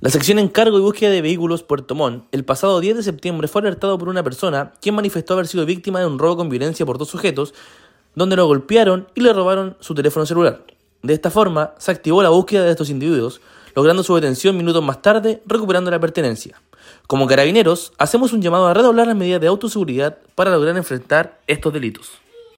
La sección Encargo y Búsqueda de Vehículos Puerto Montt el pasado 10 de septiembre fue alertado por una persona quien manifestó haber sido víctima de un robo con violencia por dos sujetos, donde lo golpearon y le robaron su teléfono celular. De esta forma, se activó la búsqueda de estos individuos, logrando su detención minutos más tarde, recuperando la pertenencia. Como carabineros, hacemos un llamado a redoblar las medidas de autoseguridad para lograr enfrentar estos delitos.